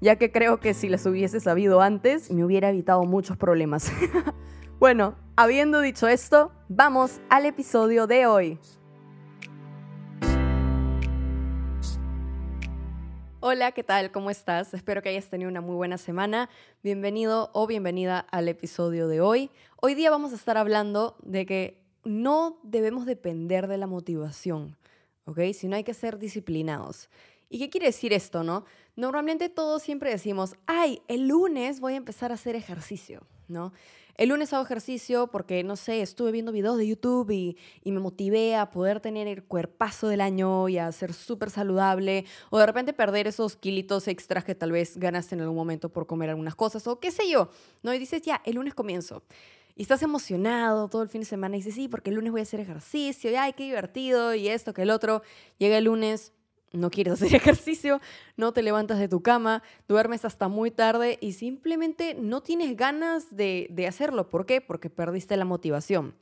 ya que creo que si las hubiese sabido antes me hubiera evitado muchos problemas. bueno, habiendo dicho esto, vamos al episodio de hoy. Hola, ¿qué tal? ¿Cómo estás? Espero que hayas tenido una muy buena semana. Bienvenido o bienvenida al episodio de hoy. Hoy día vamos a estar hablando de que no debemos depender de la motivación, ¿ok? Sino hay que ser disciplinados. ¿Y qué quiere decir esto, no? Normalmente todos siempre decimos, ay, el lunes voy a empezar a hacer ejercicio, ¿no? El lunes hago ejercicio porque, no sé, estuve viendo videos de YouTube y, me motivé a poder tener el cuerpazo del año y a ser súper saludable, o de repente perder esos kilitos extras que tal vez ganaste en algún momento por comer algunas cosas, o qué sé yo, ¿no? Y dices, ya, el lunes comienzo. Y estás emocionado todo el fin de semana y dices, sí, porque el lunes voy a hacer ejercicio, y ay, qué divertido, y esto, que el otro. Llega el lunes, no quieres hacer ejercicio, no te levantas de tu cama, duermes hasta muy tarde y simplemente no tienes ganas de, de, hacerlo. ¿Por qué? Porque perdiste la motivación.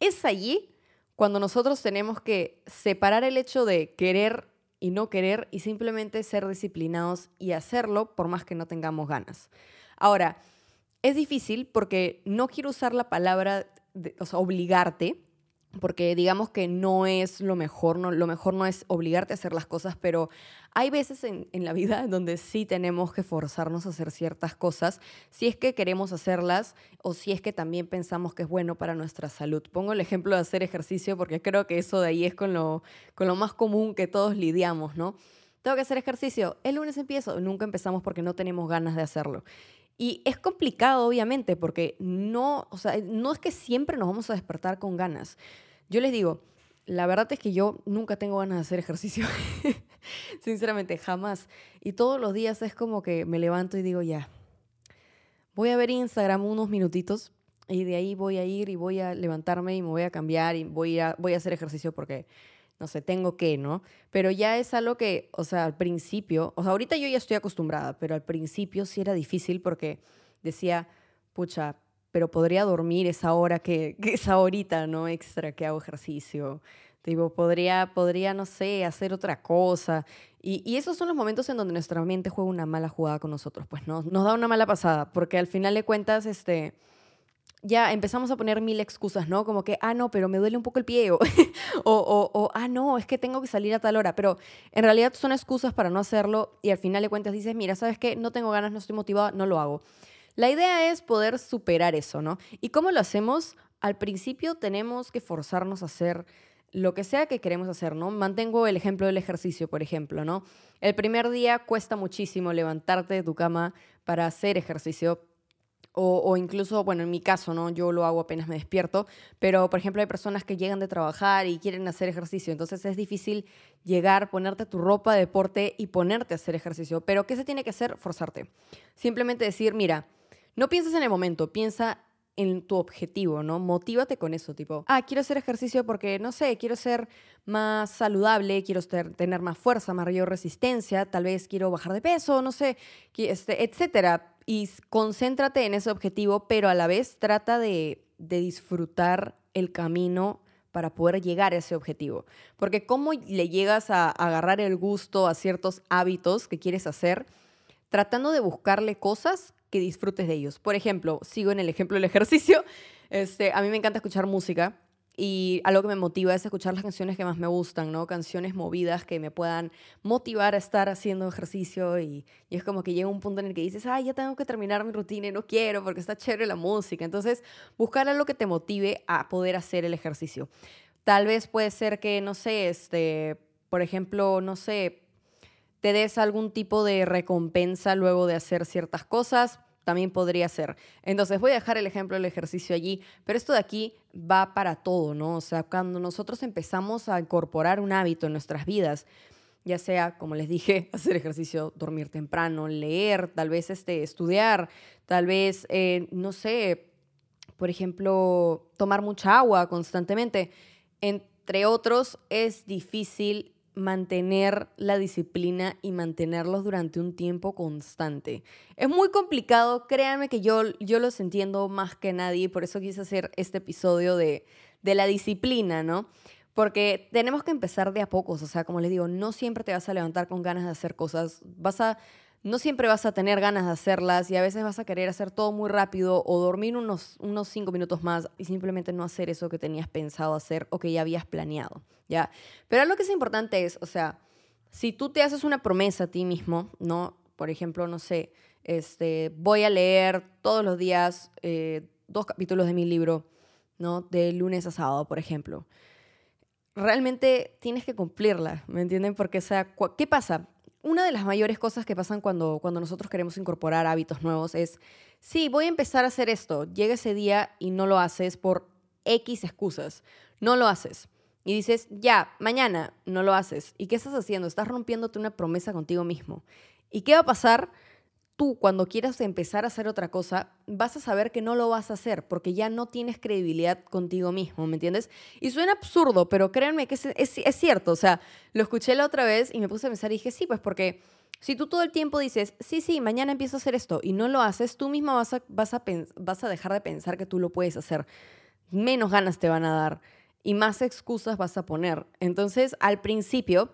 Es allí cuando nosotros tenemos que separar el hecho de querer y no querer y simplemente ser disciplinados y hacerlo por más que no tengamos ganas. Ahora, es difícil porque no quiero usar la palabra, o sea, obligarte, porque digamos que no es lo mejor, no, lo mejor no es obligarte a hacer las cosas, pero hay veces en, en, la vida donde sí tenemos que forzarnos a hacer ciertas cosas, si es que queremos hacerlas o si es que también pensamos que es bueno para nuestra salud. Pongo el ejemplo de hacer ejercicio porque creo que eso de ahí es con lo, con lo más común que todos lidiamos, ¿no? Tengo que hacer ejercicio, el lunes empiezo, nunca empezamos porque no tenemos ganas de hacerlo. Y es complicado, obviamente, porque no, o sea, no es que siempre nos vamos a despertar con ganas. Yo les digo, la verdad es que yo nunca tengo ganas de hacer ejercicio. Sinceramente, jamás. Y todos los días es como que me levanto y digo, ya, voy a ver Instagram unos minutitos y de ahí voy a ir y voy a levantarme y me voy a cambiar y voy a, voy a hacer ejercicio porque no sé, tengo que, ¿no? Pero ya es algo que, o sea, al principio, o sea, ahorita yo ya estoy acostumbrada, pero al principio sí era difícil porque decía, pucha, pero podría dormir esa hora que, esa horita, ¿no? Extra que hago ejercicio. Digo, podría, podría, no sé, hacer otra cosa. Y, y, esos son los momentos en donde nuestra mente juega una mala jugada con nosotros, pues ¿no? nos da una mala pasada, porque al final de cuentas, este, ya empezamos a poner mil excusas, ¿no? Como que, ah, no, pero me duele un poco el pie, o, o, o, ah, no, es que tengo que salir a tal hora, pero en realidad son excusas para no hacerlo y al final de cuentas dices, mira, ¿sabes qué? No tengo ganas, no estoy motivada, no lo hago. La idea es poder superar eso, ¿no? ¿Y cómo lo hacemos? Al principio tenemos que forzarnos a hacer lo que sea que queremos hacer, ¿no? Mantengo el ejemplo del ejercicio, por ejemplo, ¿no? El primer día cuesta muchísimo levantarte de tu cama para hacer ejercicio, o, incluso, bueno, en mi caso, ¿no? Yo lo hago apenas me despierto, pero por ejemplo hay personas que llegan de trabajar y quieren hacer ejercicio, entonces es difícil llegar, ponerte tu ropa de deporte y ponerte a hacer ejercicio. Pero ¿qué se tiene que hacer? Forzarte. Simplemente decir, mira, no pienses en el momento, piensa en tu objetivo, ¿no? Motívate con eso, tipo, ah, quiero hacer ejercicio porque, no sé, quiero ser más saludable, quiero tener más fuerza, mayor resistencia, tal vez quiero bajar de peso, no sé, este, etcétera y concéntrate en ese objetivo, pero a la vez trata de, disfrutar el camino para poder llegar a ese objetivo. Porque cómo le llegas a, agarrar el gusto a ciertos hábitos que quieres hacer, tratando de buscarle cosas que disfrutes de ellos. Por ejemplo, sigo en el ejemplo del ejercicio, este, a mí me encanta escuchar música y algo que me motiva es escuchar las canciones que más me gustan, ¿no? Canciones movidas que me puedan motivar a estar haciendo ejercicio y, y, es como que llega un punto en el que dices, ay, ya tengo que terminar mi rutina y no quiero porque está chévere la música. Entonces, buscar algo que te motive a poder hacer el ejercicio. Tal vez puede ser que, no sé, este, por ejemplo, no sé, te des algún tipo de recompensa luego de hacer ciertas cosas también podría ser. Entonces voy a dejar el ejemplo del ejercicio allí, pero esto de aquí va para todo, ¿no? O sea, cuando nosotros empezamos a incorporar un hábito en nuestras vidas, ya sea, como les dije, hacer ejercicio, dormir temprano, leer, tal vez este, estudiar, tal vez, eh, no sé, por ejemplo, tomar mucha agua constantemente. Entre otros, es difícil mantener la disciplina y mantenerlos durante un tiempo constante. Es muy complicado, créanme que yo, yo los entiendo más que nadie, por eso quise hacer este episodio de, de la disciplina, ¿no? Porque tenemos que empezar de a pocos, o sea, como les digo, no siempre te vas a levantar con ganas de hacer cosas, vas a, no siempre vas a tener ganas de hacerlas y a veces vas a querer hacer todo muy rápido o dormir unos, unos cinco minutos más y simplemente no hacer eso que tenías pensado hacer o que ya habías planeado, ¿ya? Pero lo que es importante es, o sea, si tú te haces una promesa a ti mismo, ¿no? Por ejemplo, no sé, este, voy a leer todos los días eh, dos capítulos de mi libro, ¿no? De lunes a sábado, por ejemplo realmente tienes que cumplirla, ¿me entienden? Porque, o sea, ¿qué pasa? Una de las mayores cosas que pasan cuando, cuando nosotros queremos incorporar hábitos nuevos es, sí, voy a empezar a hacer esto, llega ese día y no lo haces por X excusas, no lo haces. Y dices, ya, mañana no lo haces. ¿Y qué estás haciendo? Estás rompiéndote una promesa contigo mismo. ¿Y qué va a pasar? Tú cuando quieras empezar a hacer otra cosa, vas a saber que no lo vas a hacer porque ya no tienes credibilidad contigo mismo, ¿me entiendes? Y suena absurdo, pero créanme que es, cierto. O sea, lo escuché la otra vez y me puse a pensar y dije, sí, pues porque si tú todo el tiempo dices, sí, sí, mañana empiezo a hacer esto y no lo haces, tú misma vas a, vas a dejar de pensar que tú lo puedes hacer. Menos ganas te van a dar y más excusas vas a poner. Entonces, al principio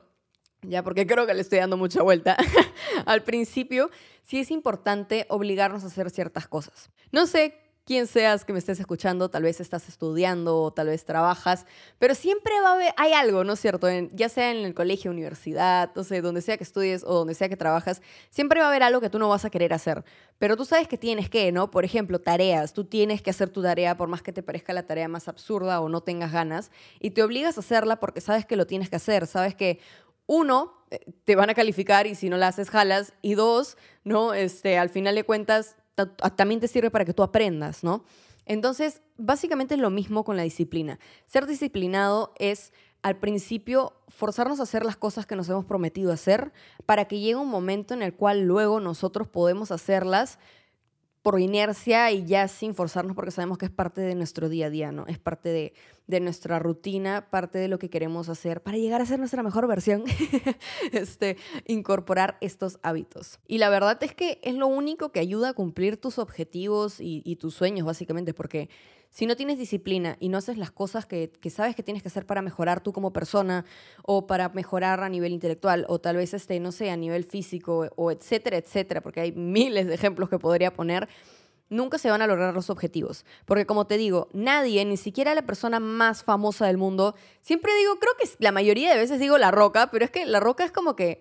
ya porque creo que le estoy dando mucha vuelta, al principio sí es importante obligarnos a hacer ciertas cosas. No sé quién seas que me estés escuchando, tal vez estás estudiando o tal vez trabajas, pero siempre va a haber, hay algo, ¿no es cierto? ya sea en el colegio, universidad, no sé, donde sea que estudies o donde sea que trabajas, siempre va a haber algo que tú no vas a querer hacer, pero tú sabes que tienes que, ¿no? Por ejemplo, tareas, tú tienes que hacer tu tarea por más que te parezca la tarea más absurda o no tengas ganas, y te obligas a hacerla porque sabes que lo tienes que hacer, sabes que uno, te van a calificar y si no la haces, jalas. Y dos, ¿no? Este, al final de cuentas, también te sirve para que tú aprendas, ¿no? Entonces, básicamente es lo mismo con la disciplina. Ser disciplinado es al principio forzarnos a hacer las cosas que nos hemos prometido hacer para que llegue un momento en el cual luego nosotros podemos hacerlas por inercia y ya sin forzarnos porque sabemos que es parte de nuestro día a día, ¿no? Es parte de, de nuestra rutina, parte de lo que queremos hacer para llegar a ser nuestra mejor versión, este, incorporar estos hábitos. Y la verdad es que es lo único que ayuda a cumplir tus objetivos y, y tus sueños, básicamente, porque si no tienes disciplina y no haces las cosas que, sabes que tienes que hacer para mejorar tú como persona o para mejorar a nivel intelectual o tal vez, este, no sé, a nivel físico o etcétera, etcétera, porque hay miles de ejemplos que podría poner, nunca se van a lograr los objetivos. Porque como te digo, nadie, ni siquiera la persona más famosa del mundo, siempre digo, creo que la mayoría de veces digo la roca, pero es que la roca es como que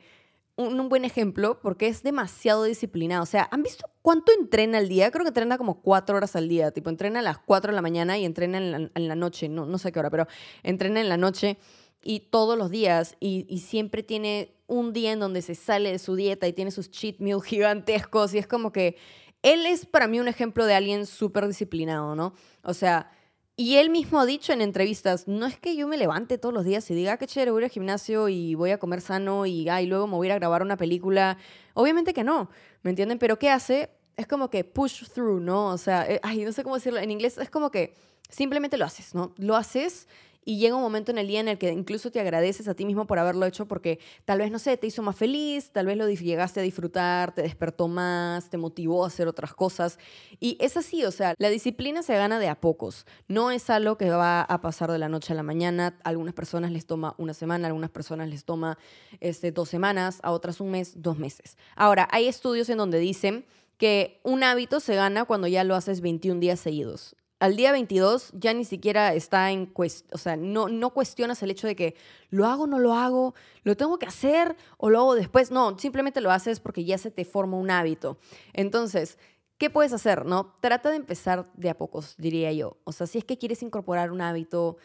un, buen ejemplo porque es demasiado disciplinado. O sea, ¿han visto cuánto entrena al día? Creo que entrena como cuatro horas al día. Tipo, entrena a las cuatro de la mañana y entrena en la, noche. No, no sé qué hora, pero entrena en la noche y todos los días. Y, siempre tiene un día en donde se sale de su dieta y tiene sus cheat meals gigantescos. Y es como que él es para mí un ejemplo de alguien súper disciplinado, ¿no? O sea y él mismo ha dicho en entrevistas, no es que yo me levante todos los días y diga, ah, qué chévere, voy al gimnasio y voy a comer sano y, ah, y luego me voy a grabar una película. Obviamente que no, ¿me entienden? Pero ¿qué hace? Es como que push through, ¿no? O sea, eh, ay, no sé cómo decirlo en inglés, es como que simplemente lo haces, ¿no? Lo haces y llega un momento en el día en el que incluso te agradeces a ti mismo por haberlo hecho porque tal vez, no sé, te hizo más feliz, tal vez lo llegaste a disfrutar, te despertó más, te motivó a hacer otras cosas. Y es así, o sea, la disciplina se gana de a pocos. No es algo que va a pasar de la noche a la mañana. A algunas personas les toma una semana, a algunas personas les toma este, dos semanas, a otras un mes, dos meses. Ahora, hay estudios en donde dicen que un hábito se gana cuando ya lo haces 21 días seguidos al día 22 ya ni siquiera está en cuestión, o sea, no, no cuestionas el hecho de que lo hago, no lo hago, lo tengo que hacer o lo hago después. No, simplemente lo haces porque ya se te forma un hábito. Entonces, ¿qué puedes hacer? No, trata de empezar de a pocos, diría yo. O sea, si es que quieres incorporar un hábito,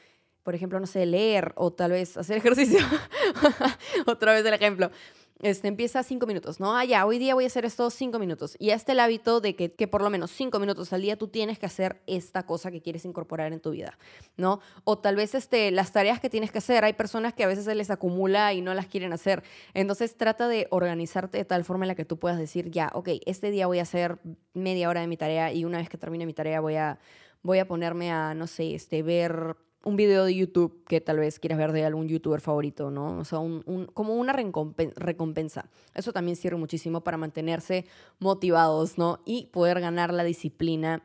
por ejemplo, no sé, leer o tal vez hacer ejercicio. Otra vez el ejemplo este, empieza cinco minutos, ¿no? Ah, ya, hoy día voy a hacer esto cinco minutos. Y este el hábito de que, que, por lo menos cinco minutos al día tú tienes que hacer esta cosa que quieres incorporar en tu vida, ¿no? O tal vez este, las tareas que tienes que hacer, hay personas que a veces se les acumula y no las quieren hacer. Entonces trata de organizarte de tal forma en la que tú puedas decir, ya, ok, este día voy a hacer media hora de mi tarea y una vez que termine mi tarea voy a, voy a ponerme a, no sé, este, ver un video de YouTube que tal vez quieras ver de algún youtuber favorito, ¿no? O sea, como una recompensa. Eso también sirve muchísimo para mantenerse motivados, ¿no? Y poder ganar la disciplina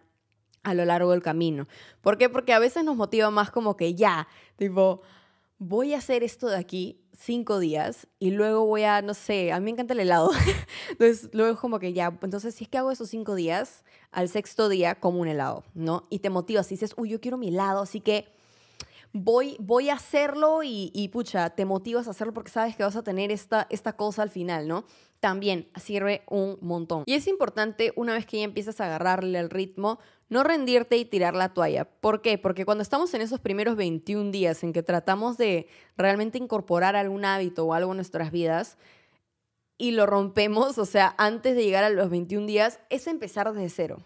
a lo largo del camino. ¿Por qué? Porque a veces nos motiva más como que ya, tipo, voy a hacer esto de aquí cinco días y luego voy a, no sé, a mí me encanta el helado. entonces, luego es como que ya, entonces si es que hago esos cinco días, al sexto día como un helado, ¿no? Y te motivas y dices, uy, yo quiero mi helado, así que voy, voy a hacerlo y, pucha, te motivas a hacerlo porque sabes que vas a tener esta, esta cosa al final, ¿no? También sirve un montón. Y es importante, una vez que ya empiezas a agarrarle el ritmo, no rendirte y tirar la toalla. ¿Por qué? Porque cuando estamos en esos primeros 21 días en que tratamos de realmente incorporar algún hábito o algo en nuestras vidas, y lo rompemos, o sea, antes de llegar a los 21 días, es empezar desde cero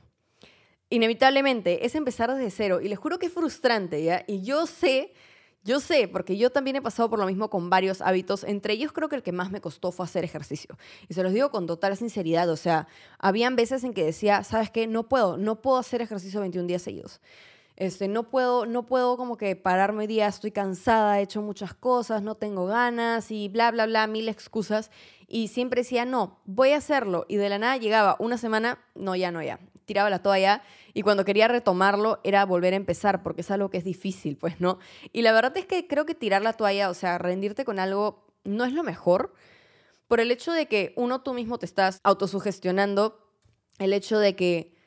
inevitablemente es empezar desde cero. Y les juro que es frustrante, ¿ya? Y yo sé, yo sé, porque yo también he pasado por lo mismo con varios hábitos. Entre ellos creo que el que más me costó fue hacer ejercicio. Y se los digo con total sinceridad. O sea, habían veces en que decía, ¿sabes qué? No puedo, no puedo hacer ejercicio 21 días seguidos. Este, no puedo, no puedo como que pararme hoy día, estoy cansada, he hecho muchas cosas, no tengo ganas y bla, bla, bla, mil excusas. Y siempre decía, no, voy a hacerlo. Y de la nada llegaba una semana, no, ya, no, ya. Tiraba la toalla y cuando quería retomarlo era volver a empezar, porque es algo que es difícil, pues, ¿no? Y la verdad es que creo que tirar la toalla, o sea, rendirte con algo, no es lo mejor, por el hecho de que uno tú mismo te estás autosugestionando, el hecho de que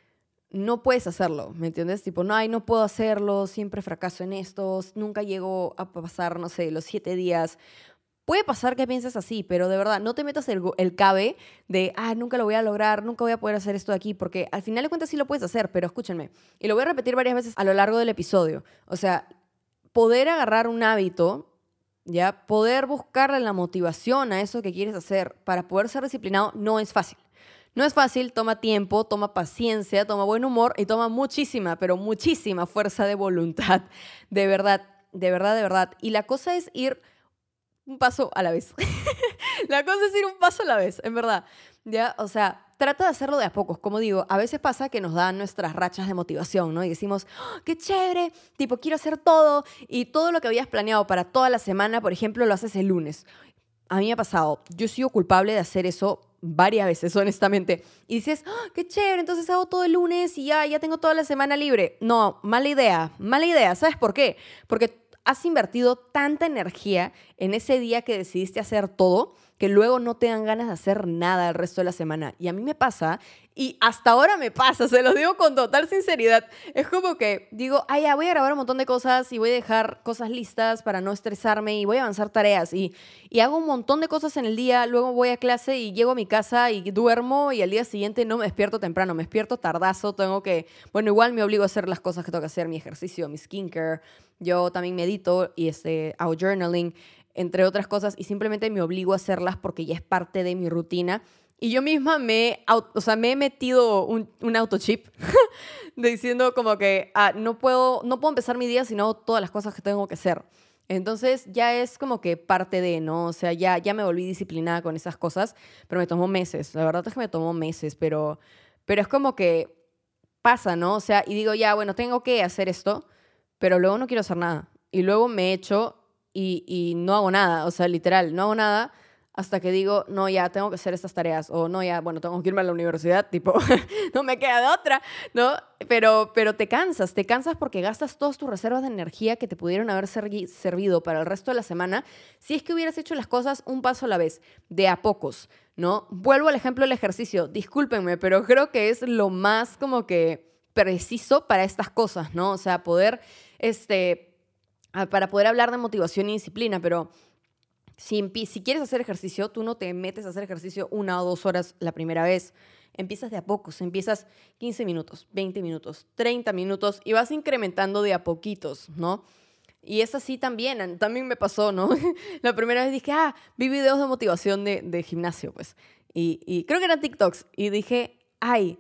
no puedes hacerlo, ¿me entiendes? Tipo, no, ay, no puedo hacerlo, siempre fracaso en esto, nunca llego a pasar, no sé, los siete días Puede pasar que pienses así, pero de verdad, no te metas el, cabe de, ah, nunca lo voy a lograr, nunca voy a poder hacer esto de aquí, porque al final de cuentas sí lo puedes hacer, pero escúchenme, y lo voy a repetir varias veces a lo largo del episodio. O sea, poder agarrar un hábito, ya, poder buscarle la motivación a eso que quieres hacer para poder ser disciplinado no es fácil. No es fácil, toma tiempo, toma paciencia, toma buen humor y toma muchísima, pero muchísima fuerza de voluntad. De verdad, de verdad, de verdad. Y la cosa es ir un paso a la vez. la cosa es ir un paso a la vez, en verdad. ¿Ya? O sea, trata de hacerlo de a pocos. Como digo, a veces pasa que nos dan nuestras rachas de motivación, ¿no? Y decimos, ¡Oh, qué chévere, tipo, quiero hacer todo. Y todo lo que habías planeado para toda la semana, por ejemplo, lo haces el lunes. A mí me ha pasado, yo he sido culpable de hacer eso varias veces, honestamente. Y dices, ¡Oh, qué chévere, entonces hago todo el lunes y ya, ya tengo toda la semana libre. No, mala idea, mala idea. ¿Sabes por qué? Porque has invertido tanta energía en ese día que decidiste hacer todo que luego no te dan ganas de hacer nada el resto de la semana. Y a mí me pasa, y hasta ahora me pasa, se los digo con total sinceridad. Es como que digo, ay, ya voy a grabar un montón de cosas y voy a dejar cosas listas para no estresarme y voy a avanzar tareas. Y, hago un montón de cosas en el día, luego voy a clase y llego a mi casa y duermo y al día siguiente no me despierto temprano, me despierto tardazo, tengo que, bueno, igual me obligo a hacer las cosas que tengo que hacer, mi ejercicio, mi skincare. Yo también medito y este, hago journaling entre otras cosas, y simplemente me obligo a hacerlas porque ya es parte de mi rutina. Y yo misma me, o sea, me he metido un, un autochip diciendo como que ah, no, puedo, no puedo empezar mi día si no todas las cosas que tengo que hacer. Entonces ya es como que parte de, ¿no? O sea, ya, ya me volví disciplinada con esas cosas, pero me tomó meses. La verdad es que me tomó meses, pero, pero es como que pasa, ¿no? O sea, y digo, ya, bueno, tengo que hacer esto, pero luego no quiero hacer nada. Y luego me echo y, no hago nada, o sea, literal, no hago nada hasta que digo, no, ya tengo que hacer estas tareas, o no, ya, bueno, tengo que irme a la universidad, tipo, no me queda de otra, ¿no? Pero, pero te cansas, te cansas porque gastas todas tus reservas de energía que te pudieron haber servido para el resto de la semana, si es que hubieras hecho las cosas un paso a la vez, de a pocos, ¿no? Vuelvo al ejemplo del ejercicio, discúlpenme, pero creo que es lo más como que preciso para estas cosas, ¿no? O sea, poder, este para poder hablar de motivación y disciplina, pero si, si quieres hacer ejercicio, tú no te metes a hacer ejercicio una o dos horas la primera vez. Empiezas de a pocos, empiezas 15 minutos, 20 minutos, 30 minutos y vas incrementando de a poquitos, ¿no? Y es así también, también me pasó, ¿no? La primera vez dije, ah, vi videos de motivación de, de gimnasio, pues. Y, y creo que eran TikToks. Y dije, ay,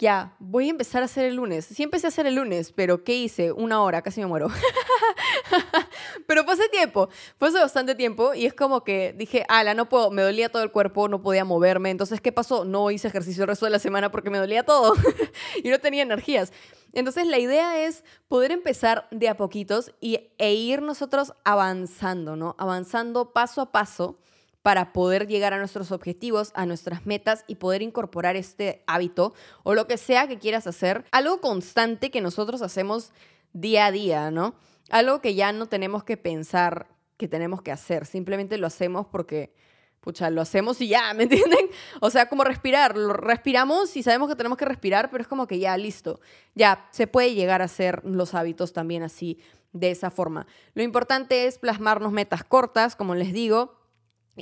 ya, voy a empezar a hacer el lunes. Sí empecé a hacer el lunes, pero ¿qué hice? Una hora, casi me muero. pero hace tiempo, hace bastante tiempo y es como que dije, ala, no puedo, me dolía todo el cuerpo, no podía moverme. Entonces, ¿qué pasó? No hice ejercicio el resto de la semana porque me dolía todo y no tenía energías. Entonces, la idea es poder empezar de a poquitos y, e ir nosotros avanzando, ¿no? Avanzando paso a paso para poder llegar a nuestros objetivos, a nuestras metas y poder incorporar este hábito o lo que sea que quieras hacer, algo constante que nosotros hacemos día a día, ¿no? Algo que ya no tenemos que pensar que tenemos que hacer, simplemente lo hacemos porque, pucha, lo hacemos y ya, ¿me entienden? O sea, como respirar, lo respiramos y sabemos que tenemos que respirar, pero es como que ya, listo, ya se puede llegar a hacer los hábitos también así, de esa forma. Lo importante es plasmarnos metas cortas, como les digo,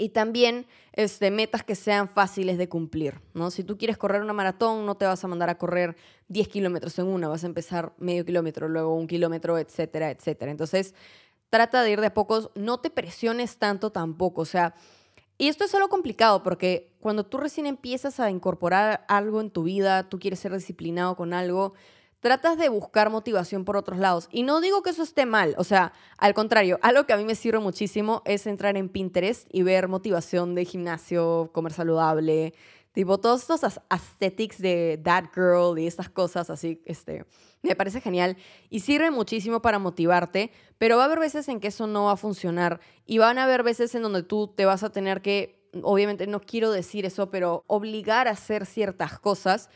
y también este, metas que sean fáciles de cumplir, ¿no? Si tú quieres correr una maratón, no te vas a mandar a correr 10 kilómetros en una, vas a empezar medio kilómetro, luego un kilómetro, etcétera, etcétera. Entonces, trata de ir de a pocos, no te presiones tanto tampoco, o sea, y esto es solo complicado porque cuando tú recién empiezas a incorporar algo en tu vida, tú quieres ser disciplinado con algo, tratas de buscar motivación por otros lados. Y no digo que eso esté mal, o sea, al contrario, algo que a mí me sirve muchísimo es entrar en Pinterest y ver motivación de gimnasio, comer saludable, tipo todos estos aesthetics de that girl y estas cosas así, este, me parece genial y sirve muchísimo para motivarte, pero va a haber veces en que eso no va a funcionar y van a haber veces en donde tú te vas a tener que, obviamente no quiero decir eso, pero obligar a hacer ciertas cosas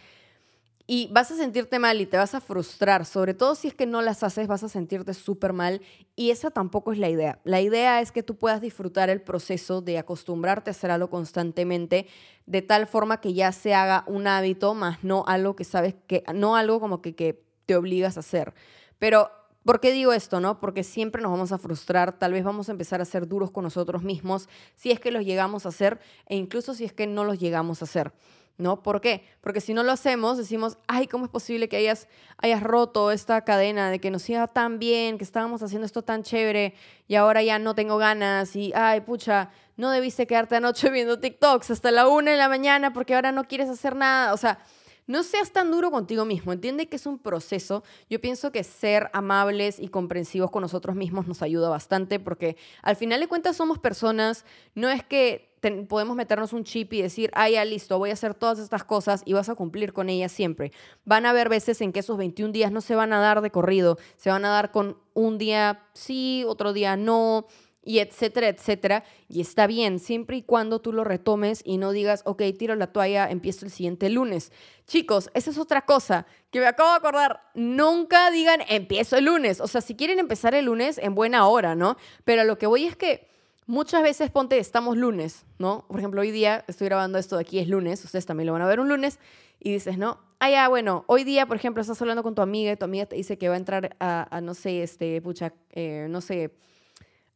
y vas a sentirte mal y te vas a frustrar, sobre todo si es que no las haces, vas a sentirte súper mal y esa tampoco es la idea. La idea es que tú puedas disfrutar el proceso de acostumbrarte a hacer algo constantemente de tal forma que ya se haga un hábito, más no algo que sabes que, no algo como que, que te obligas a hacer. Pero ¿Por qué digo esto, no? Porque siempre nos vamos a frustrar, tal vez vamos a empezar a ser duros con nosotros mismos si es que los llegamos a hacer e incluso si es que no los llegamos a hacer. ¿No? ¿Por qué? Porque si no lo hacemos, decimos, ay, ¿cómo es posible que hayas, hayas roto esta cadena de que nos iba tan bien, que estábamos haciendo esto tan chévere y ahora ya no tengo ganas y, ay, pucha, no debiste quedarte anoche viendo TikToks hasta la una de la mañana porque ahora no quieres hacer nada? O sea, no seas tan duro contigo mismo, entiende que es un proceso. Yo pienso que ser amables y comprensivos con nosotros mismos nos ayuda bastante porque al final de cuentas somos personas, no es que podemos meternos un chip y decir, ah, ya listo, voy a hacer todas estas cosas y vas a cumplir con ellas siempre. Van a haber veces en que esos 21 días no se van a dar de corrido, se van a dar con un día sí, otro día no, y etcétera, etcétera. Y está bien, siempre y cuando tú lo retomes y no digas, ok, tiro la toalla, empiezo el siguiente lunes. Chicos, esa es otra cosa que me acabo de acordar. Nunca digan, empiezo el lunes. O sea, si quieren empezar el lunes, en buena hora, ¿no? Pero lo que voy es que Muchas veces ponte, estamos lunes, ¿no? Por ejemplo, hoy día estoy grabando esto de aquí, es lunes, ustedes también lo van a ver un lunes, y dices, ¿no? Ah, ya, bueno, hoy día, por ejemplo, estás hablando con tu amiga y tu amiga te dice que va a entrar a, no sé, este, pucha, eh, no sé,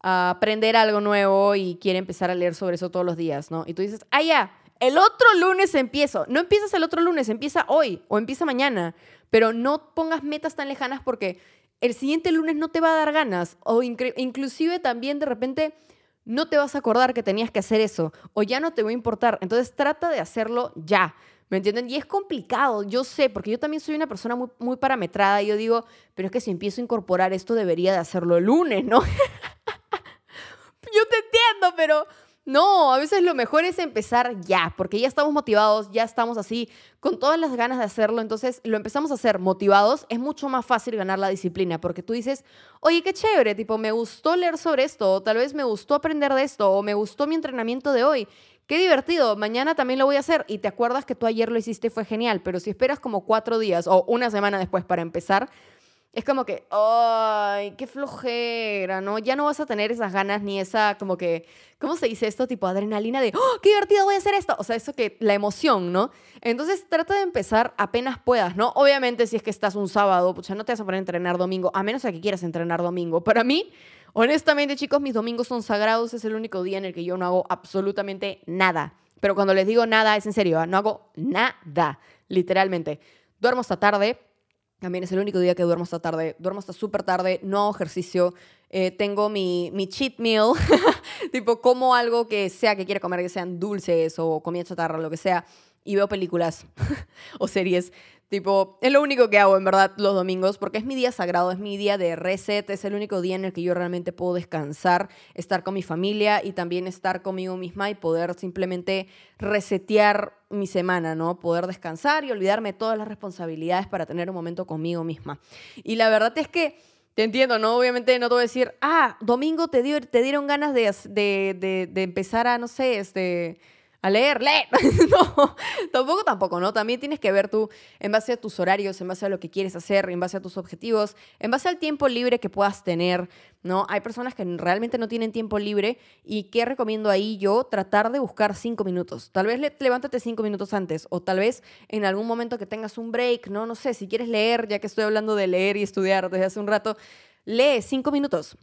a aprender algo nuevo y quiere empezar a leer sobre eso todos los días, ¿no? Y tú dices, ah, ya, el otro lunes empiezo. No empiezas el otro lunes, empieza hoy o empieza mañana, pero no pongas metas tan lejanas porque el siguiente lunes no te va a dar ganas o inclusive también de repente no te vas a acordar que tenías que hacer eso o ya no te va a importar. Entonces trata de hacerlo ya. ¿Me entienden? Y es complicado, yo sé, porque yo también soy una persona muy, muy parametrada y yo digo, pero es que si empiezo a incorporar esto debería de hacerlo el lunes, ¿no? yo te entiendo, pero no, a veces lo mejor es empezar ya, porque ya estamos motivados, ya estamos así, con todas las ganas de hacerlo, entonces lo empezamos a hacer motivados, es mucho más fácil ganar la disciplina, porque tú dices, oye, qué chévere, tipo, me gustó leer sobre esto, o tal vez me gustó aprender de esto, o me gustó mi entrenamiento de hoy, qué divertido, mañana también lo voy a hacer, y te acuerdas que tú ayer lo hiciste, fue genial, pero si esperas como cuatro días o una semana después para empezar, es como que, ay, qué flojera, ¿no? Ya no vas a tener esas ganas ni esa, como que, ¿cómo se dice esto? Tipo adrenalina de, oh, qué divertido voy a hacer esto. O sea, eso que, la emoción, ¿no? Entonces trata de empezar apenas puedas, ¿no? Obviamente, si es que estás un sábado, ya no te vas a poner a entrenar domingo, a menos que quieras entrenar domingo. Para mí, honestamente, chicos, mis domingos son sagrados, es el único día en el que yo no hago absolutamente nada. Pero cuando les digo nada, es en serio, ¿ah? no hago nada, literalmente. Duermo hasta tarde, También es el único día que duermo hasta tarde. Duermo hasta súper tarde, no hago ejercicio. Eh, tengo mi, mi cheat meal, tipo como algo que sea que quiera comer, que sean dulces o comida chatarra, lo que sea, y veo películas o series. Tipo, es lo único que hago en verdad los domingos porque es mi día sagrado, es mi día de reset, es el único día en el que yo realmente puedo descansar, estar con mi familia y también estar conmigo misma y poder simplemente resetear mi semana, ¿no? Poder descansar y olvidarme de todas las responsabilidades para tener un momento conmigo misma. Y la verdad es que te entiendo, ¿no? Obviamente no te voy a decir, ah, domingo te, dio, te dieron ganas de, de, de empezar a, no sé, este a leer, lee. no, tampoco, tampoco, ¿no? También tienes que ver tú en base a tus horarios, en base a lo que quieres hacer, en base a tus objetivos, en base al tiempo libre que puedas tener, ¿no? Hay personas que realmente no tienen tiempo libre y ¿qué recomiendo ahí yo? Tratar de buscar cinco minutos. Tal vez levántate cinco minutos antes o tal vez en algún momento que tengas un break, ¿no? No sé, si quieres leer, ya que estoy hablando de leer y estudiar desde hace un rato, lee cinco minutos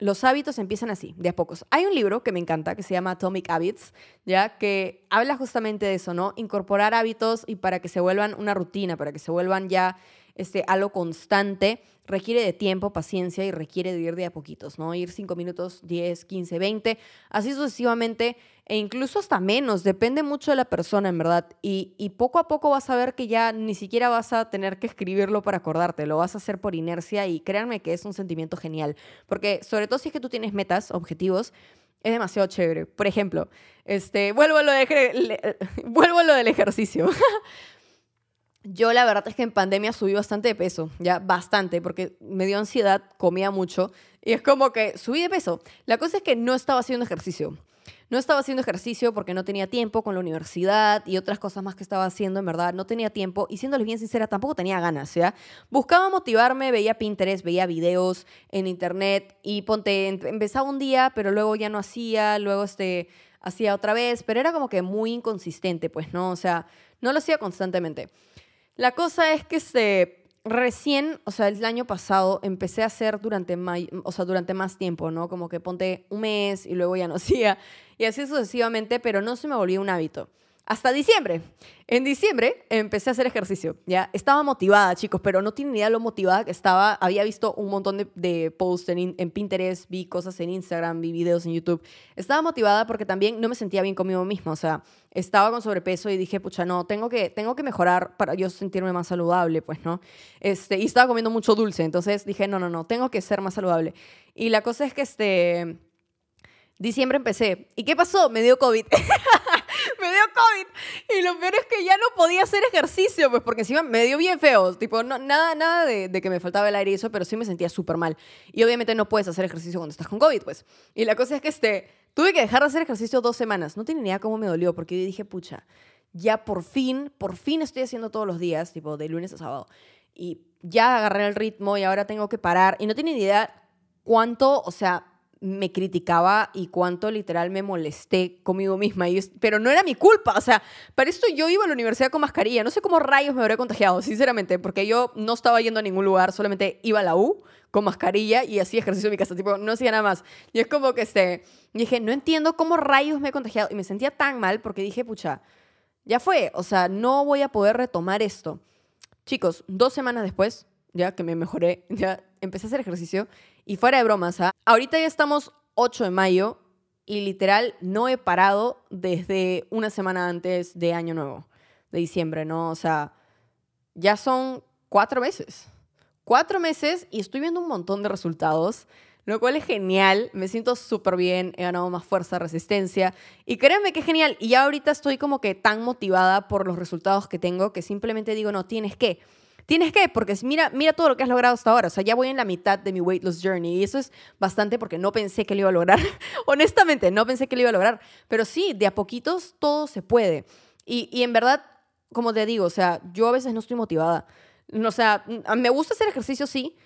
los hábitos empiezan así, de a pocos. Hay un libro que me encanta que se llama Atomic Habits, ya que habla justamente de eso, ¿no? Incorporar hábitos y para que se vuelvan una rutina, para que se vuelvan ya este, algo constante, requiere de tiempo, paciencia y requiere de ir de a poquitos, ¿no? Ir 5 minutos, 10, 15, 20, así sucesivamente e incluso hasta menos, depende mucho de la persona, en verdad. Y, y, poco a poco vas a ver que ya ni siquiera vas a tener que escribirlo para acordarte, lo vas a hacer por inercia y créanme que es un sentimiento genial, porque sobre todo si es que tú tienes metas, objetivos, es demasiado chévere. Por ejemplo, este, vuelvo, a lo vuelvo a lo del ejercicio. Yo la verdad es que en pandemia subí bastante de peso, ya bastante, porque me dio ansiedad, comía mucho y es como que subí de peso. La cosa es que no estaba haciendo ejercicio. No estaba haciendo ejercicio porque no tenía tiempo con la universidad y otras cosas más que estaba haciendo, en verdad, no tenía tiempo y siéndoles bien sincera, tampoco tenía ganas, ¿ya? Buscaba motivarme, veía Pinterest, veía videos en internet y ponte, empezaba un día, pero luego ya no hacía, luego este, hacía otra vez, pero era como que muy inconsistente, pues, ¿no? O sea, no lo hacía constantemente. La cosa es que se recién, o sea, el año pasado empecé a hacer durante, o sea, durante más tiempo, ¿no? Como que ponte un mes y luego ya no hacía. Y así sucesivamente, pero no se me volvió un hábito hasta diciembre. En diciembre empecé a hacer ejercicio, ¿ya? Estaba motivada, chicos, pero no tienen idea lo motivada que estaba. Había visto un montón de, de posts en, en, Pinterest, vi cosas en Instagram, vi videos en YouTube. Estaba motivada porque también no me sentía bien conmigo misma, o sea, estaba con sobrepeso y dije, pucha, no, tengo que, tengo que mejorar para yo sentirme más saludable, pues, ¿no? Este, y estaba comiendo mucho dulce, entonces dije, no, no, no, tengo que ser más saludable. Y la cosa es que, este, diciembre empecé. ¿Y qué pasó? Me dio COVID. me dio COVID. Y lo peor es que ya no podía hacer ejercicio, pues porque encima me dio bien feo. Tipo, no, nada, nada de, que me faltaba el aire y eso, pero sí me sentía súper mal. Y obviamente no puedes hacer ejercicio cuando estás con COVID, pues. Y la cosa es que este, tuve que dejar de hacer ejercicio dos semanas. No tiene ni idea cómo me dolió, porque yo dije, pucha, ya por fin, por fin estoy haciendo todos los días, tipo de lunes a sábado. Y ya agarré el ritmo y ahora tengo que parar. Y no tiene ni idea cuánto, o sea, me criticaba y cuánto literal me molesté conmigo misma. Y, pero no era mi culpa. O sea, para esto yo iba a la universidad con mascarilla. No sé cómo rayos me habría contagiado, sinceramente, porque yo no estaba yendo a ningún lugar, solamente iba a la U con mascarilla y hacía ejercicio en mi casa. Tipo, no hacía nada más. Y es como que este, dije, no entiendo cómo rayos me he contagiado. Y me sentía tan mal porque dije, pucha, ya fue. O sea, no voy a poder retomar esto. Chicos, dos semanas después, ya que me mejoré, ya empecé a hacer ejercicio y fuera de bromas, ¿ah? ahorita ya estamos 8 de mayo y literal no he parado desde una semana antes de Año Nuevo, de diciembre, ¿no? O sea, ya son cuatro meses. Cuatro meses y estoy viendo un montón de resultados, lo cual es genial. Me siento súper bien, he ganado más fuerza, resistencia. Y créanme que es genial. Y ya ahorita estoy como que tan motivada por los resultados que tengo que simplemente digo, no, tienes que Tienes que, porque mira, mira todo lo que has logrado hasta ahora. O sea, ya voy en la mitad de mi weight loss journey. Y eso es bastante porque no pensé que lo iba a lograr. Honestamente, no pensé que lo iba a lograr. Pero sí, de a poquitos todo se puede. Y, y en verdad, como te digo, o sea, yo a veces no estoy motivada. O sea, me gusta hacer ejercicio, sí,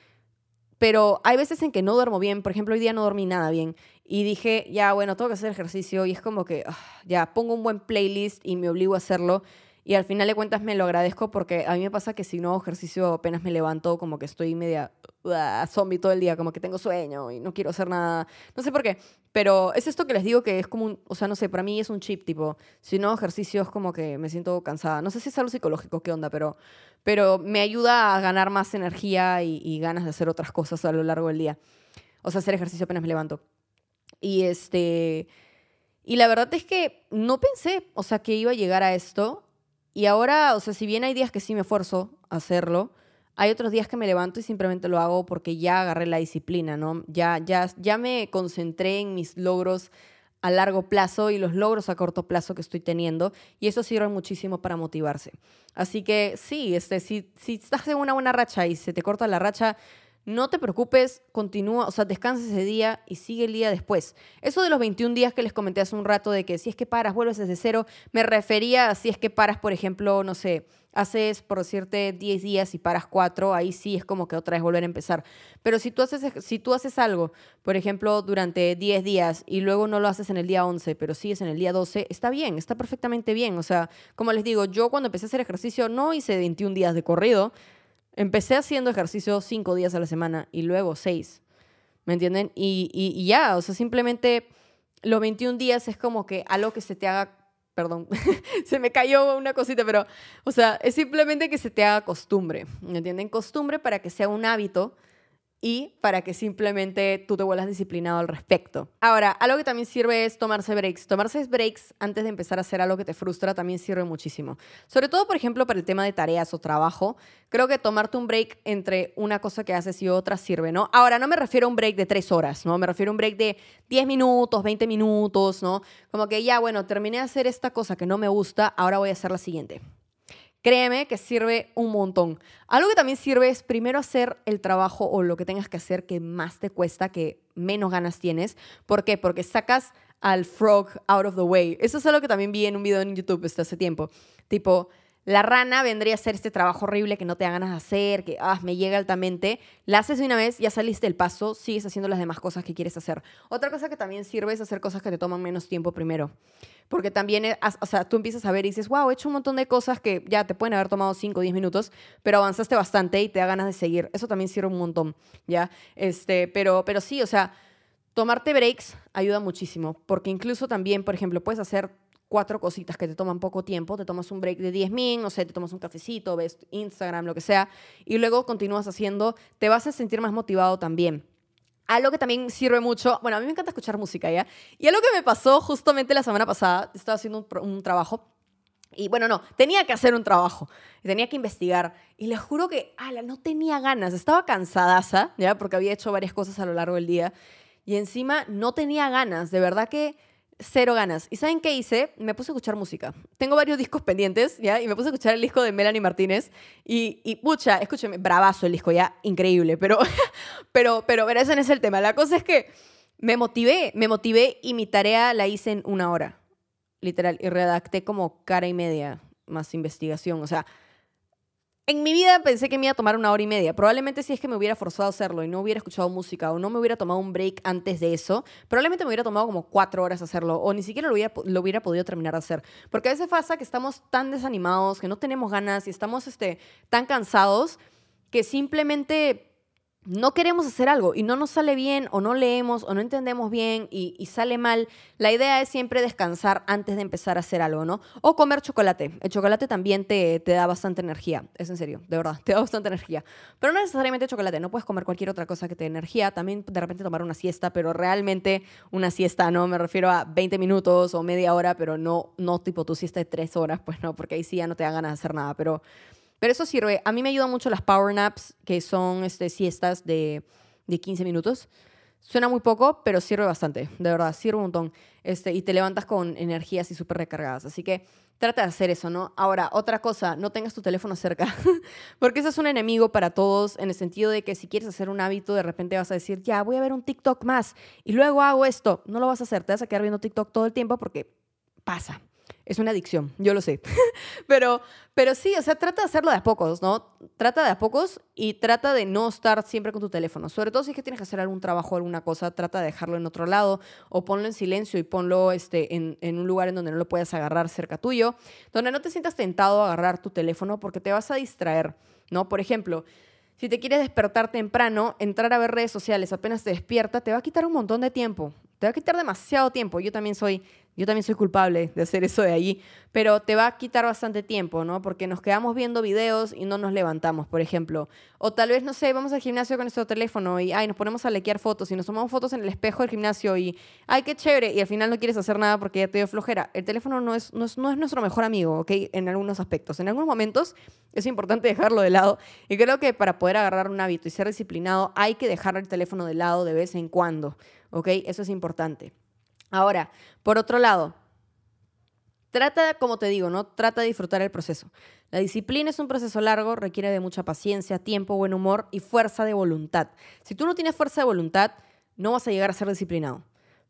pero hay veces en que no duermo bien. Por ejemplo, hoy día no dormí nada bien. Y dije, ya, bueno, tengo que hacer ejercicio. Y es como que, ah, ya, pongo un buen playlist y me obligo a hacerlo. Y al final de cuentas me lo agradezco porque a mí me pasa que si no hago ejercicio apenas me levanto como que estoy media uh, zombie todo el día, como que tengo sueño y no quiero hacer nada. No sé por qué, pero es esto que les digo que es como un, o sea, no sé, para mí es un chip, tipo, si no hago ejercicio es como que me siento cansada. No sé si es algo psicológico, qué onda, pero, pero me ayuda a ganar más energía y, y ganas de hacer otras cosas a lo largo del día. O sea, hacer ejercicio apenas me levanto. Y este... Y la verdad es que no pensé, o sea, que iba a llegar a esto. Y ahora, o sea, si bien hay días que sí me esfuerzo a hacerlo, hay otros días que me levanto y simplemente lo hago porque ya agarré la disciplina, ¿no? Ya, ya, ya me concentré en mis logros a largo plazo y los logros a corto plazo que estoy teniendo y eso sirve muchísimo para motivarse. Así que sí, este, si, si estás en una buena racha y se te corta la racha, no te preocupes, continúa, o sea, descansa ese día y sigue el día después. Eso de los 21 días que les comenté hace un rato de que si es que paras, vuelves desde cero, me refería a si es que paras, por ejemplo, no sé, haces, por decirte, 10 días y paras 4, ahí sí es como que otra vez volver a empezar. Pero si tú haces, si tú haces algo, por ejemplo, durante 10 días y luego no lo haces en el día 11, pero sigues en el día 12, está bien, está perfectamente bien. O sea, como les digo, yo cuando empecé a hacer ejercicio no hice 21 días de corrido, Empecé haciendo ejercicio cinco días a la semana y luego seis. ¿Me entienden? Y, y, ya, o sea, simplemente los 21 días es como que algo que se te haga, perdón, se me cayó una cosita, pero, o sea, es simplemente que se te haga costumbre. ¿Me entienden? Costumbre para que sea un hábito y para que simplemente tú te vuelvas disciplinado al respecto. Ahora, algo que también sirve es tomarse breaks. Tomarse breaks antes de empezar a hacer algo que te frustra también sirve muchísimo. Sobre todo, por ejemplo, para el tema de tareas o trabajo. Creo que tomarte un break entre una cosa que haces y otra sirve, ¿no? Ahora, no me refiero a un break de tres horas, ¿no? Me refiero a un break de 10 minutos, 20 minutos, ¿no? Como que ya, bueno, terminé de hacer esta cosa que no me gusta, ahora voy a hacer la siguiente. Créeme que sirve un montón. Algo que también sirve es primero hacer el trabajo o lo que tengas que hacer que más te cuesta, que menos ganas tienes. ¿Por qué? Porque sacas al frog out of the way. Eso es algo que también vi en un video en YouTube hace tiempo. Tipo, la rana vendría a hacer este trabajo horrible que no te da ganas de hacer, que ah, me llega altamente. La haces de una vez, ya saliste del paso, sigues haciendo las demás cosas que quieres hacer. Otra cosa que también sirve es hacer cosas que te toman menos tiempo primero. Porque también, o sea, tú empiezas a ver y dices, wow, he hecho un montón de cosas que ya te pueden haber tomado 5 o 10 minutos, pero avanzaste bastante y te da ganas de seguir. Eso también sirve un montón, ¿ya? Este, pero, pero sí, o sea, tomarte breaks ayuda muchísimo, porque incluso también, por ejemplo, puedes hacer cuatro cositas que te toman poco tiempo, te tomas un break de 10 min, no sé, te tomas un cafecito, ves Instagram, lo que sea, y luego continúas haciendo, te vas a sentir más motivado también. Algo que también sirve mucho, bueno, a mí me encanta escuchar música, ¿ya? Y algo que me pasó justamente la semana pasada, estaba haciendo un, trabajo y bueno, no, tenía que hacer un trabajo, tenía que investigar. Y les juro que, ala, no tenía ganas, estaba cansadaza, ¿ya? Porque había hecho varias cosas a lo largo del día. Y encima no tenía ganas, de verdad que cero ganas. ¿Y saben qué hice? Me puse a escuchar música. Tengo varios discos pendientes, ¿ya? Y me puse a escuchar el disco de Melanie Martínez. Y, y pucha, escúcheme, bravazo el disco, ya, increíble. Pero, pero, pero, pero ese no es el tema. La cosa es que me motivé, me motivé y mi tarea la hice en una hora, literal. Y redacté como cara y media más investigación. O sea, en mi vida pensé que me iba a tomar una hora y media. Probablemente si es que me hubiera forzado a hacerlo y no hubiera escuchado música o no me hubiera tomado un break antes de eso, probablemente me hubiera tomado como cuatro horas hacerlo o ni siquiera lo hubiera, podido terminar de hacer. Porque a veces pasa que estamos tan desanimados, que no tenemos ganas y estamos este, tan cansados que simplemente no queremos hacer algo y no nos sale bien o no leemos o no entendemos bien y, sale mal, la idea es siempre descansar antes de empezar a hacer algo, ¿no? O comer chocolate. El chocolate también te, da bastante energía, es en serio, de verdad, te da bastante energía. Pero no necesariamente chocolate, no puedes comer cualquier otra cosa que te dé energía, también de repente tomar una siesta, pero realmente una siesta, no, me refiero a 20 minutos o media hora, pero no, no tipo tu siesta de 3 horas, pues no, porque ahí sí ya no te da ganas de hacer nada, pero pero eso sirve. A mí me ayudan mucho las power naps, que son este, siestas de, de 15 minutos. Suena muy poco, pero sirve bastante, de verdad, sirve un montón. Este, y te levantas con energías y súper recargadas. Así que trata de hacer eso, ¿no? Ahora, otra cosa, no tengas tu teléfono cerca, porque eso es un enemigo para todos, en el sentido de que si quieres hacer un hábito, de repente vas a decir, ya, voy a ver un TikTok más, y luego hago esto. No lo vas a hacer, te vas a quedar viendo TikTok todo el tiempo porque pasa. Es una adicción, yo lo sé. pero, pero sí, o sea, trata de hacerlo de a pocos, ¿no? Trata de a pocos y trata de no estar siempre con tu teléfono. Sobre todo si es que tienes que hacer algún trabajo alguna cosa, trata de dejarlo en otro lado o ponlo en silencio y ponlo este, en, en un lugar en donde no lo puedas agarrar cerca tuyo, donde no te sientas tentado a agarrar tu teléfono porque te vas a distraer, ¿no? Por ejemplo, si te quieres despertar temprano, entrar a ver redes sociales apenas te despierta, te va a quitar un montón de tiempo. Te va a quitar demasiado tiempo. Yo también soy yo también soy culpable de hacer eso de allí, pero te va a quitar bastante tiempo, ¿no? Porque nos quedamos viendo videos y no nos levantamos, por ejemplo. O tal vez, no sé, vamos al gimnasio con nuestro teléfono y, ay, nos ponemos a lequear fotos y nos tomamos fotos en el espejo del gimnasio y, ay, qué chévere, y al final no quieres hacer nada porque ya te dio flojera. El teléfono no es, no es, no es nuestro mejor amigo, ¿ok? En algunos aspectos. En algunos momentos es importante dejarlo de lado y creo que para poder agarrar un hábito y ser disciplinado hay que dejar el teléfono de lado de vez en cuando, ¿ok? Eso es importante. Ahora, por otro lado, trata, como te digo, ¿no? Trata de disfrutar el proceso. La disciplina es un proceso largo, requiere de mucha paciencia, tiempo, buen humor y fuerza de voluntad. Si tú no tienes fuerza de voluntad, no vas a llegar a ser disciplinado.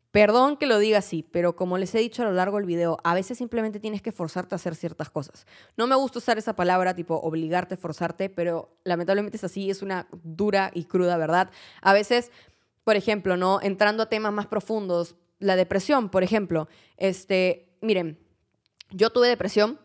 Perdón que lo diga así, pero como les he dicho a lo largo del video, a veces simplemente tienes que forzarte a hacer ciertas cosas. No me gusta usar esa palabra tipo obligarte, forzarte, pero lamentablemente es así, es una dura y cruda verdad. A veces, por ejemplo, ¿no? Entrando a temas más profundos, la depresión, por ejemplo. Este, miren, yo tuve depresión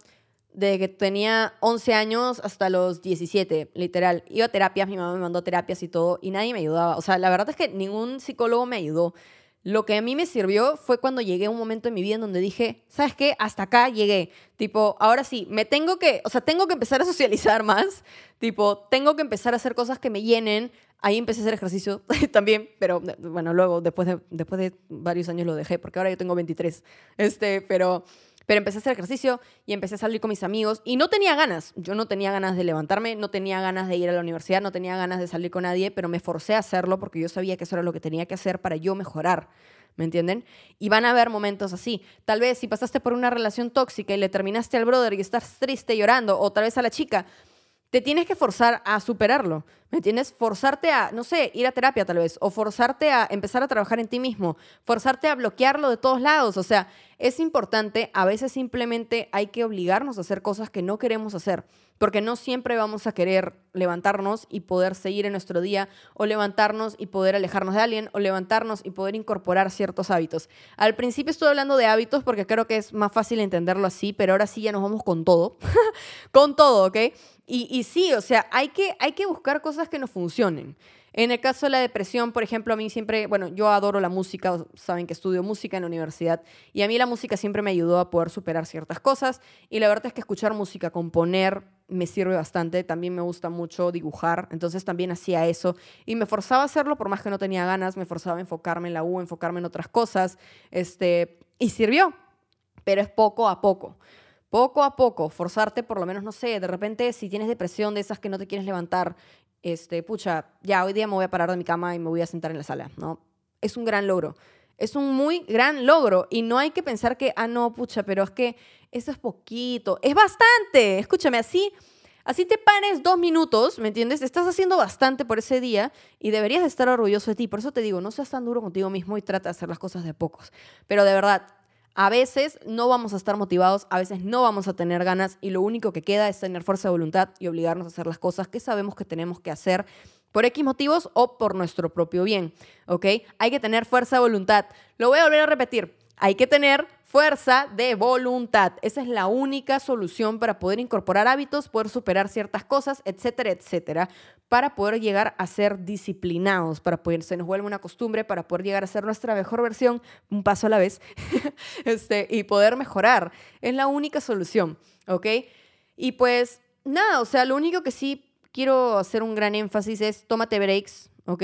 de que tenía 11 años hasta los 17, literal. Iba a terapias, mi mamá me mandó terapias y todo, y nadie me ayudaba. O sea, la verdad es que ningún psicólogo me ayudó. Lo que a mí me sirvió fue cuando llegué a un momento en mi vida en donde dije, ¿sabes qué? Hasta acá llegué. Tipo, ahora sí, me tengo que, o sea, tengo que empezar a socializar más. Tipo, tengo que empezar a hacer cosas que me llenen. Ahí empecé a hacer ejercicio también, pero bueno, luego, después de, después de varios años lo dejé, porque ahora yo tengo 23. Este, pero, pero empecé a hacer ejercicio y empecé a salir con mis amigos y no tenía ganas. Yo no tenía ganas de levantarme, no tenía ganas de ir a la universidad, no tenía ganas de salir con nadie, pero me forcé a hacerlo porque yo sabía que eso era lo que tenía que hacer para yo mejorar. ¿Me entienden? Y van a haber momentos así. Tal vez si pasaste por una relación tóxica y le terminaste al brother y estás triste llorando, o tal vez a la chica, te tienes que forzar a superarlo. ¿Me tienes Forzarte a, no sé, ir a terapia tal vez, o forzarte a empezar a trabajar en ti mismo, forzarte a bloquearlo de todos lados. O sea, es importante, a veces simplemente hay que obligarnos a hacer cosas que no queremos hacer, porque no siempre vamos a querer levantarnos y poder seguir en nuestro día, o levantarnos y poder alejarnos de alguien, o levantarnos y poder incorporar ciertos hábitos. Al principio estoy hablando de hábitos porque creo que es más fácil entenderlo así, pero ahora sí ya nos vamos con todo, con todo, ¿ok? Y, sí, o sea, hay que, hay que buscar cosas que nos funcionen. En el caso de la depresión, por ejemplo, a mí siempre, bueno, yo adoro la música, saben que estudio música en la universidad, y a mí la música siempre me ayudó a poder superar ciertas cosas, y la verdad es que escuchar música, componer, me sirve bastante, también me gusta mucho dibujar, entonces también hacía eso, y me forzaba a hacerlo por más que no tenía ganas, me forzaba a enfocarme en la U, enfocarme en otras cosas, este, y sirvió, pero es poco a poco poco a poco, forzarte por lo menos, no sé, de repente si tienes depresión de esas que no te quieres levantar, este, pucha, ya hoy día me voy a parar de mi cama y me voy a sentar en la sala, ¿no? Es un gran logro. Es un muy gran logro y no hay que pensar que, ah, no, pucha, pero es que eso es poquito. Es bastante. Escúchame, así, así te pares dos minutos, ¿me entiendes? Estás haciendo bastante por ese día y deberías estar orgulloso de ti. Por eso te digo, no seas tan duro contigo mismo y trata de hacer las cosas de pocos. Pero de verdad, a veces no vamos a estar motivados, a veces no vamos a tener ganas y lo único que queda es tener fuerza de voluntad y obligarnos a hacer las cosas que sabemos que tenemos que hacer por X motivos o por nuestro propio bien, ¿ok? Hay que tener fuerza de voluntad. Lo voy a volver a repetir. Hay que tener fuerza de voluntad. Esa es la única solución para poder incorporar hábitos, poder superar ciertas cosas, etcétera, etcétera, para poder llegar a ser disciplinados, para poder, se nos vuelve una costumbre, para poder llegar a ser nuestra mejor versión, un paso a la vez, este, y poder mejorar. Es la única solución, ¿ok? Y pues nada, o sea, lo único que sí quiero hacer un gran énfasis es tómate breaks, ¿ok?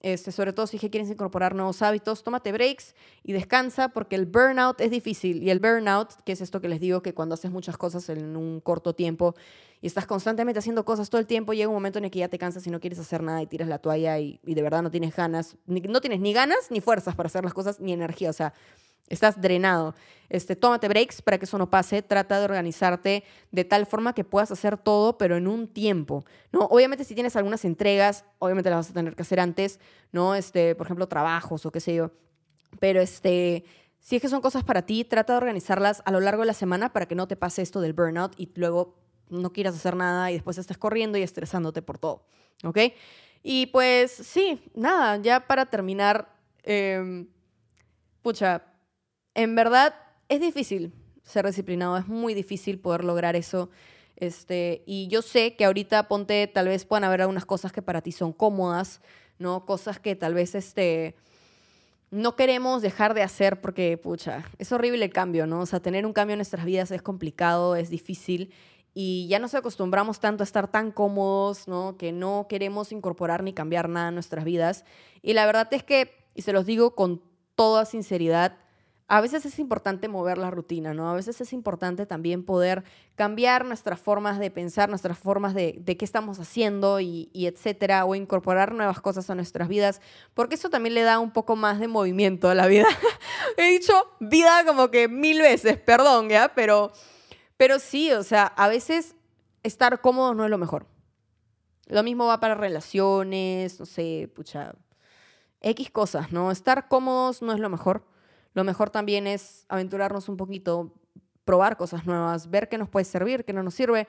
Este, sobre todo si quieres incorporar nuevos hábitos, tómate breaks y descansa porque el burnout es difícil. Y el burnout, que es esto que les digo, que cuando haces muchas cosas en un corto tiempo y estás constantemente haciendo cosas todo el tiempo, llega un momento en el que ya te cansas y no quieres hacer nada y tiras la toalla y, y de verdad no tienes ganas, no tienes ni ganas ni fuerzas para hacer las cosas ni energía. O sea, Estás drenado. Este, tómate breaks para que eso no pase. Trata de organizarte de tal forma que puedas hacer todo, pero en un tiempo. ¿no? Obviamente, si tienes algunas entregas, obviamente las vas a tener que hacer antes, ¿no? Este, por ejemplo, trabajos o qué sé yo. Pero este, si es que son cosas para ti, trata de organizarlas a lo largo de la semana para que no te pase esto del burnout y luego no quieras hacer nada y después estás corriendo y estresándote por todo. ¿Ok? Y pues sí, nada, ya para terminar, em, pucha, en verdad es difícil ser disciplinado, es muy difícil poder lograr eso. Este, y yo sé que ahorita ponte, tal vez puedan haber algunas cosas que para ti son cómodas, ¿no? Cosas que tal vez este, no queremos dejar de hacer porque, pucha, es horrible el cambio, ¿no? O sea, tener un cambio en nuestras vidas es complicado, es difícil y ya nos acostumbramos tanto a estar tan cómodos, ¿no? Que no queremos incorporar ni cambiar nada en nuestras vidas. Y la verdad es que, y se los digo con toda sinceridad, a veces es importante mover la rutina, ¿no? A veces es importante también poder cambiar nuestras formas de pensar, nuestras formas de, qué estamos haciendo y, y, etcétera, o incorporar nuevas cosas a nuestras vidas, porque eso también le da un poco más de movimiento a la vida. He dicho vida como que mil veces, perdón, ¿ya? Pero, pero sí, o sea, a veces estar cómodo no es lo mejor. Lo mismo va para relaciones, no sé, pucha, X cosas, ¿no? Estar cómodos no es lo mejor lo mejor también es aventurarnos un poquito, probar cosas nuevas, ver qué nos puede servir, qué no nos sirve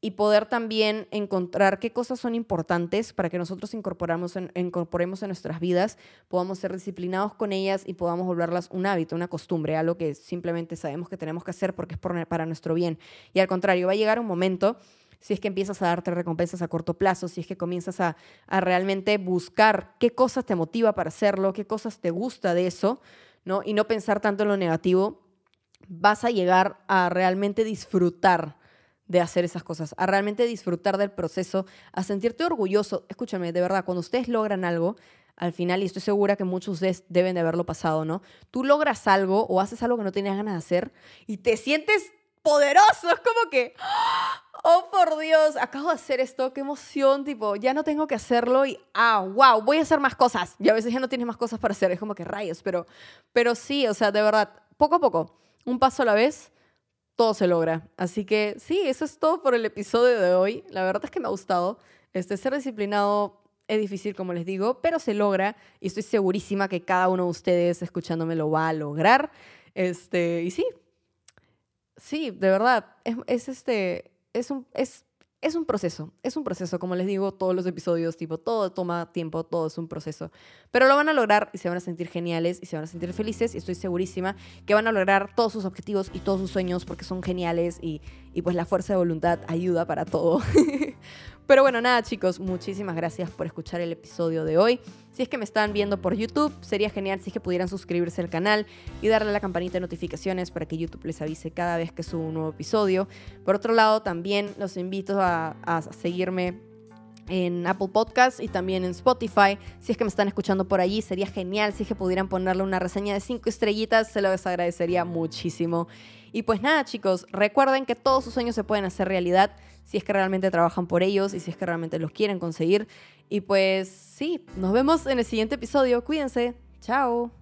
y poder también encontrar qué cosas son importantes para que nosotros incorporamos incorporemos en nuestras vidas, podamos ser disciplinados con ellas y podamos volverlas un hábito, una costumbre, algo que simplemente sabemos que tenemos que hacer porque es para nuestro bien. Y al contrario, va a llegar un momento si es que empiezas a darte recompensas a corto plazo, si es que comienzas a realmente buscar qué cosas te motiva para hacerlo, qué cosas te gusta de eso, ¿no? Y no pensar tanto en lo negativo, vas a llegar a realmente disfrutar de hacer esas cosas, a realmente disfrutar del proceso, a sentirte orgulloso. Escúchame, de verdad, cuando ustedes logran algo, al final, y estoy segura que muchos de ustedes deben de haberlo pasado, ¿no? Tú logras algo o haces algo que no tenías ganas de hacer y te sientes poderoso, es como que, oh por Dios, acabo de hacer esto, qué emoción, tipo, ya no tengo que hacerlo y, ah, wow, voy a hacer más cosas. Y a veces ya no tienes más cosas para hacer, es como que rayos, pero, pero sí, o sea, de verdad, poco a poco, un paso a la vez, todo se logra. Así que sí, eso es todo por el episodio de hoy. La verdad es que me ha gustado. Este, ser disciplinado es difícil, como les digo, pero se logra y estoy segurísima que cada uno de ustedes escuchándome lo va a lograr. Este, y sí, sí, de verdad, es, es este, es un, es, es un proceso, es un proceso, como les digo, todos los episodios, tipo, todo toma tiempo, todo es un proceso. Pero lo van a lograr y se van a sentir geniales y se van a sentir felices y estoy segurísima que van a lograr todos sus objetivos y todos sus sueños porque son geniales y, y pues la fuerza de voluntad ayuda para todo. Pero bueno, nada chicos, muchísimas gracias por escuchar el episodio de hoy. Si es que me están viendo por YouTube, sería genial si es que pudieran suscribirse al canal y darle a la campanita de notificaciones para que YouTube les avise cada vez que subo un nuevo episodio. Por otro lado, también los invito a, seguirme en Apple Podcasts y también en Spotify. Si es que me están escuchando por allí, sería genial si es que pudieran ponerle una reseña de 5 estrellitas, se lo agradecería muchísimo. Y pues nada, chicos, recuerden que todos sus sueños se pueden hacer realidad si es que realmente trabajan por ellos y si es que realmente los quieren conseguir. Y pues sí, nos vemos en el siguiente episodio. Cuídense. Chao.